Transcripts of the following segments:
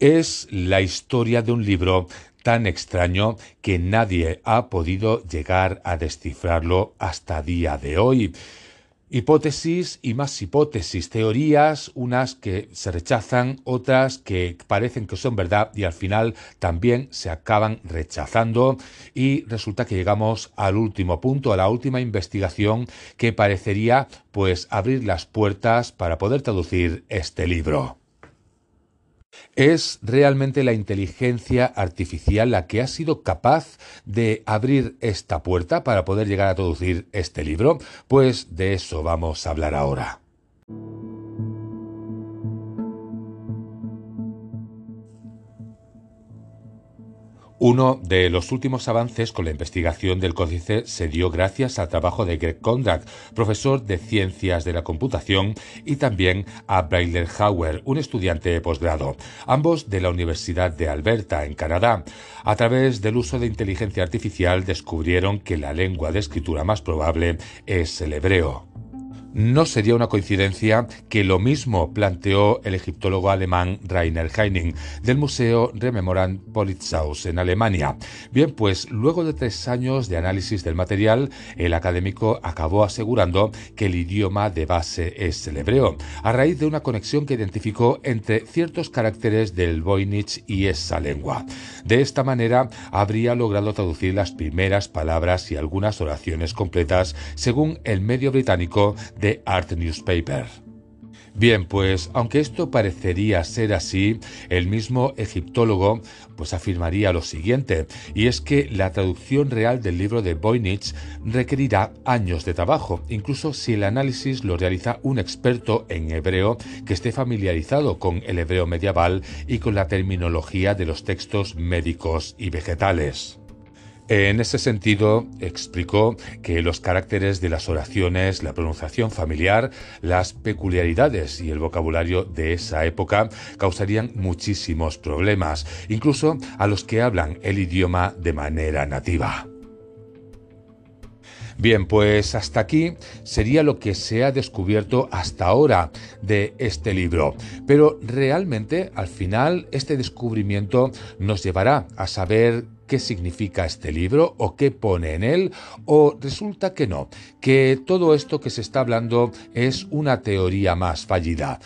Es la historia de un libro tan extraño que nadie ha podido llegar a descifrarlo hasta día de hoy. Hipótesis y más hipótesis, teorías, unas que se rechazan, otras que parecen que son verdad y al final también se acaban rechazando y resulta que llegamos al último punto, a la última investigación que parecería pues abrir las puertas para poder traducir este libro. ¿Es realmente la inteligencia artificial la que ha sido capaz de abrir esta puerta para poder llegar a traducir este libro? Pues de eso vamos a hablar ahora. Uno de los últimos avances con la investigación del códice se dio gracias al trabajo de Greg Conrad, profesor de Ciencias de la Computación, y también a Brailer Hauer, un estudiante de posgrado, ambos de la Universidad de Alberta, en Canadá. A través del uso de inteligencia artificial descubrieron que la lengua de escritura más probable es el hebreo. No sería una coincidencia que lo mismo planteó el egiptólogo alemán Rainer Heining del Museo Rememorand Politzaus en Alemania. Bien, pues luego de tres años de análisis del material, el académico acabó asegurando que el idioma de base es el hebreo, a raíz de una conexión que identificó entre ciertos caracteres del Voynich y esa lengua. De esta manera, habría logrado traducir las primeras palabras y algunas oraciones completas según el medio británico de Art Newspaper. Bien, pues aunque esto parecería ser así, el mismo egiptólogo pues afirmaría lo siguiente, y es que la traducción real del libro de Voynich requerirá años de trabajo, incluso si el análisis lo realiza un experto en hebreo que esté familiarizado con el hebreo medieval y con la terminología de los textos médicos y vegetales. En ese sentido, explicó que los caracteres de las oraciones, la pronunciación familiar, las peculiaridades y el vocabulario de esa época causarían muchísimos problemas, incluso a los que hablan el idioma de manera nativa. Bien, pues hasta aquí sería lo que se ha descubierto hasta ahora de este libro. Pero realmente, al final, este descubrimiento nos llevará a saber qué significa este libro o qué pone en él, o resulta que no, que todo esto que se está hablando es una teoría más fallida.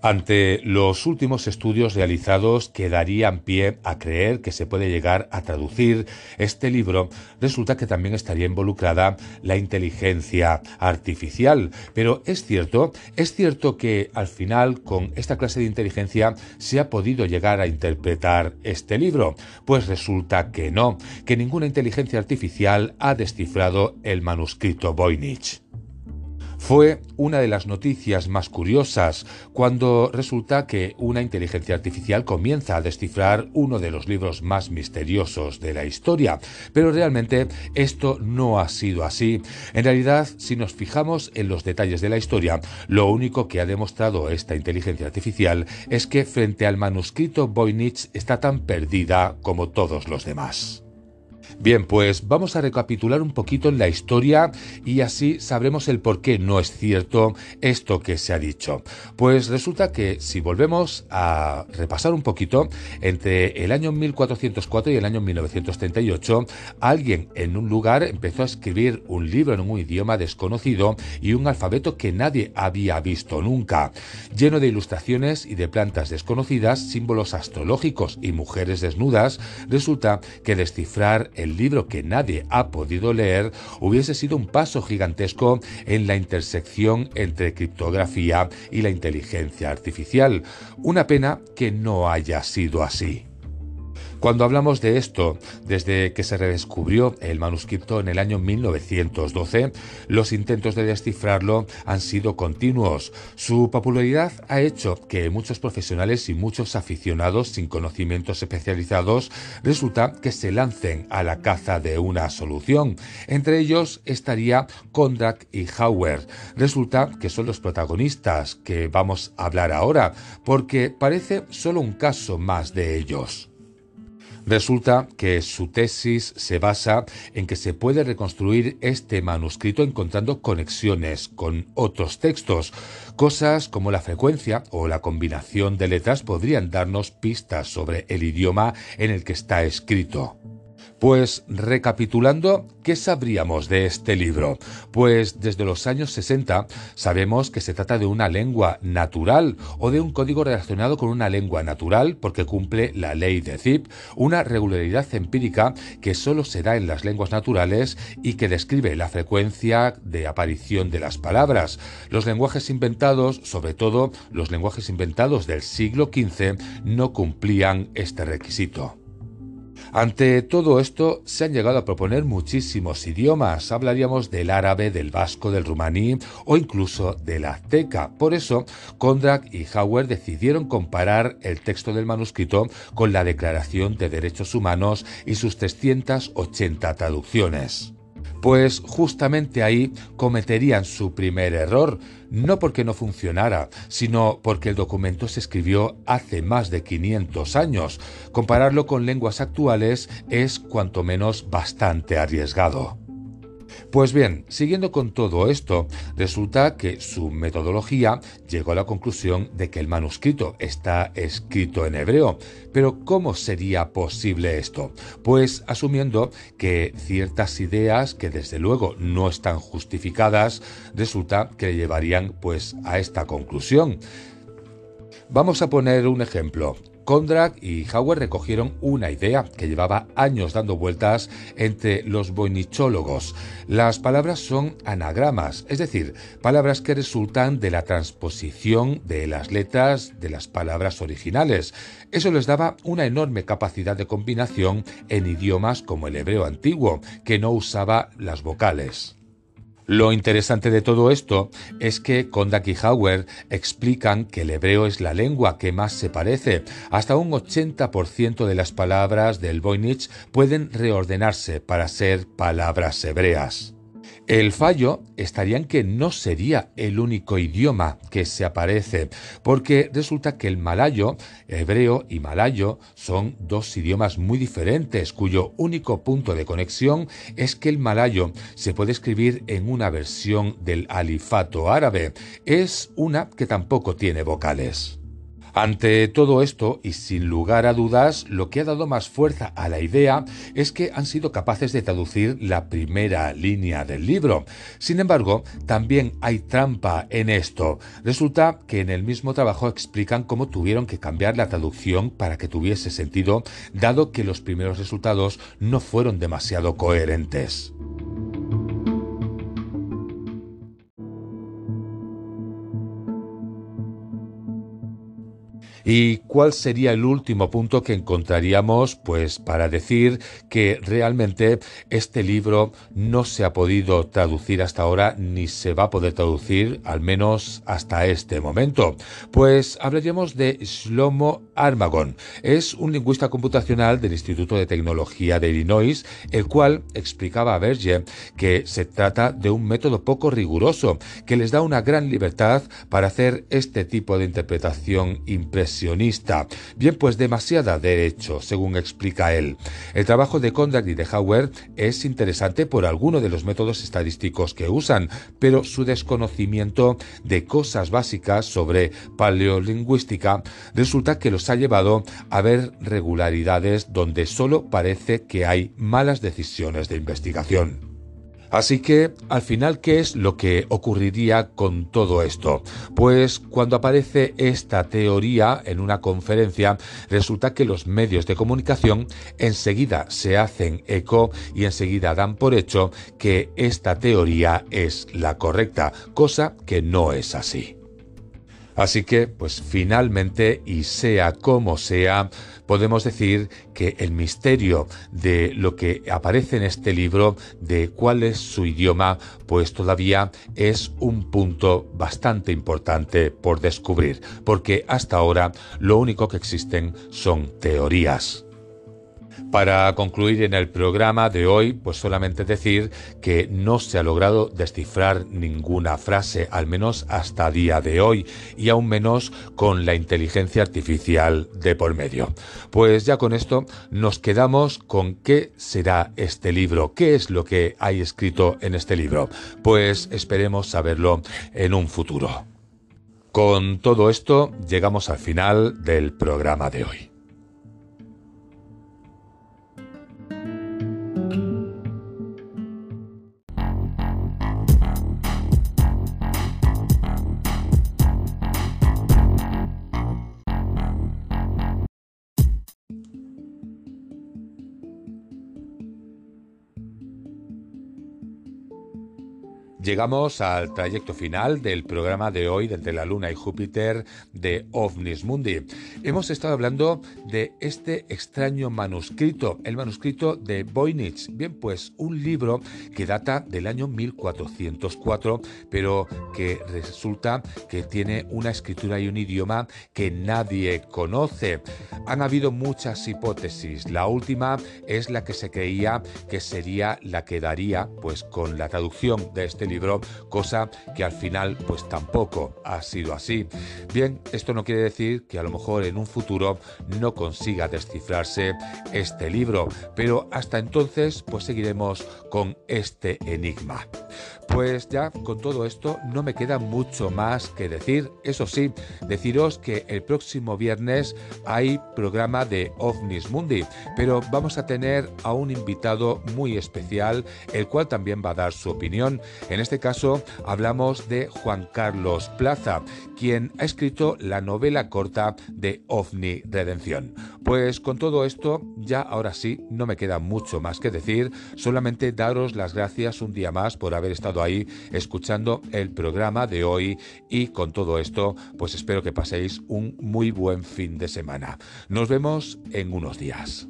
Ante los últimos estudios realizados que darían pie a creer que se puede llegar a traducir este libro, resulta que también estaría involucrada la inteligencia artificial. Pero es cierto, es cierto que al final con esta clase de inteligencia se ha podido llegar a interpretar este libro. Pues resulta que no, que ninguna inteligencia artificial ha descifrado el manuscrito Voynich. Fue una de las noticias más curiosas cuando resulta que una inteligencia artificial comienza a descifrar uno de los libros más misteriosos de la historia. Pero realmente esto no ha sido así. En realidad, si nos fijamos en los detalles de la historia, lo único que ha demostrado esta inteligencia artificial es que frente al manuscrito Voynich está tan perdida como todos los demás. Bien, pues vamos a recapitular un poquito la historia y así sabremos el por qué no es cierto esto que se ha dicho. Pues resulta que si volvemos a repasar un poquito, entre el año 1404 y el año 1938, alguien en un lugar empezó a escribir un libro en un idioma desconocido y un alfabeto que nadie había visto nunca, lleno de ilustraciones y de plantas desconocidas, símbolos astrológicos y mujeres desnudas, resulta que descifrar el libro que nadie ha podido leer hubiese sido un paso gigantesco en la intersección entre criptografía y la inteligencia artificial. Una pena que no haya sido así. Cuando hablamos de esto, desde que se redescubrió el manuscrito en el año 1912, los intentos de descifrarlo han sido continuos. Su popularidad ha hecho que muchos profesionales y muchos aficionados sin conocimientos especializados resulta que se lancen a la caza de una solución. Entre ellos estaría Kondrak y Hauer. Resulta que son los protagonistas que vamos a hablar ahora, porque parece solo un caso más de ellos. Resulta que su tesis se basa en que se puede reconstruir este manuscrito encontrando conexiones con otros textos. Cosas como la frecuencia o la combinación de letras podrían darnos pistas sobre el idioma en el que está escrito. Pues recapitulando, ¿qué sabríamos de este libro? Pues desde los años 60 sabemos que se trata de una lengua natural o de un código relacionado con una lengua natural porque cumple la ley de Zip, una regularidad empírica que solo se da en las lenguas naturales y que describe la frecuencia de aparición de las palabras. Los lenguajes inventados, sobre todo los lenguajes inventados del siglo XV, no cumplían este requisito. Ante todo esto se han llegado a proponer muchísimos idiomas. Hablaríamos del árabe, del vasco, del rumaní o incluso del azteca. Por eso, Kondrak y Hauer decidieron comparar el texto del manuscrito con la Declaración de Derechos Humanos y sus 380 traducciones. Pues justamente ahí cometerían su primer error, no porque no funcionara, sino porque el documento se escribió hace más de 500 años. Compararlo con lenguas actuales es cuanto menos bastante arriesgado. Pues bien, siguiendo con todo esto, resulta que su metodología llegó a la conclusión de que el manuscrito está escrito en hebreo. Pero ¿cómo sería posible esto? Pues asumiendo que ciertas ideas que desde luego no están justificadas, resulta que llevarían pues a esta conclusión. Vamos a poner un ejemplo. Kondrak y Hauer recogieron una idea que llevaba años dando vueltas entre los boinichólogos. Las palabras son anagramas, es decir, palabras que resultan de la transposición de las letras de las palabras originales. Eso les daba una enorme capacidad de combinación en idiomas como el hebreo antiguo, que no usaba las vocales. Lo interesante de todo esto es que Kondak y Hauer explican que el hebreo es la lengua que más se parece. Hasta un 80% de las palabras del Voynich pueden reordenarse para ser palabras hebreas. El fallo estaría en que no sería el único idioma que se aparece, porque resulta que el malayo, hebreo y malayo son dos idiomas muy diferentes, cuyo único punto de conexión es que el malayo se puede escribir en una versión del alifato árabe. Es una que tampoco tiene vocales. Ante todo esto, y sin lugar a dudas, lo que ha dado más fuerza a la idea es que han sido capaces de traducir la primera línea del libro. Sin embargo, también hay trampa en esto. Resulta que en el mismo trabajo explican cómo tuvieron que cambiar la traducción para que tuviese sentido, dado que los primeros resultados no fueron demasiado coherentes. ¿Y cuál sería el último punto que encontraríamos pues para decir que realmente este libro no se ha podido traducir hasta ahora ni se va a poder traducir al menos hasta este momento? Pues hablaríamos de Shlomo Armagon. Es un lingüista computacional del Instituto de Tecnología de Illinois, el cual explicaba a Berger que se trata de un método poco riguroso que les da una gran libertad para hacer este tipo de interpretación impresionante Bien, pues demasiada derecho, según explica él. El trabajo de Kondak y de Hauer es interesante por alguno de los métodos estadísticos que usan, pero su desconocimiento de cosas básicas sobre paleolingüística resulta que los ha llevado a ver regularidades donde solo parece que hay malas decisiones de investigación. Así que, al final, ¿qué es lo que ocurriría con todo esto? Pues cuando aparece esta teoría en una conferencia, resulta que los medios de comunicación enseguida se hacen eco y enseguida dan por hecho que esta teoría es la correcta, cosa que no es así. Así que, pues finalmente, y sea como sea, podemos decir que el misterio de lo que aparece en este libro, de cuál es su idioma, pues todavía es un punto bastante importante por descubrir, porque hasta ahora lo único que existen son teorías. Para concluir en el programa de hoy, pues solamente decir que no se ha logrado descifrar ninguna frase, al menos hasta día de hoy, y aún menos con la inteligencia artificial de por medio. Pues ya con esto nos quedamos con qué será este libro, qué es lo que hay escrito en este libro. Pues esperemos saberlo en un futuro. Con todo esto llegamos al final del programa de hoy. Llegamos al trayecto final del programa de hoy de Entre la Luna y Júpiter de OVNIS Mundi. Hemos estado hablando de este extraño manuscrito, el manuscrito de Voynich. Bien, pues un libro que data del año 1404, pero que resulta que tiene una escritura y un idioma que nadie conoce. Han habido muchas hipótesis. La última es la que se creía que sería la que daría, pues con la traducción de este libro, cosa que al final pues tampoco ha sido así. Bien, esto no quiere decir que a lo mejor en un futuro no consiga descifrarse este libro, pero hasta entonces pues seguiremos con este enigma. Pues ya con todo esto no me queda mucho más que decir. Eso sí, deciros que el próximo viernes hay programa de OVNIS Mundi, pero vamos a tener a un invitado muy especial, el cual también va a dar su opinión. En este caso hablamos de Juan Carlos Plaza, quien ha escrito la novela corta de OVNI Redención. Pues con todo esto, ya ahora sí, no me queda mucho más que decir, solamente daros las gracias un día más por haber estado ahí escuchando el programa de hoy y con todo esto, pues espero que paséis un muy buen fin de semana. Nos vemos en unos días.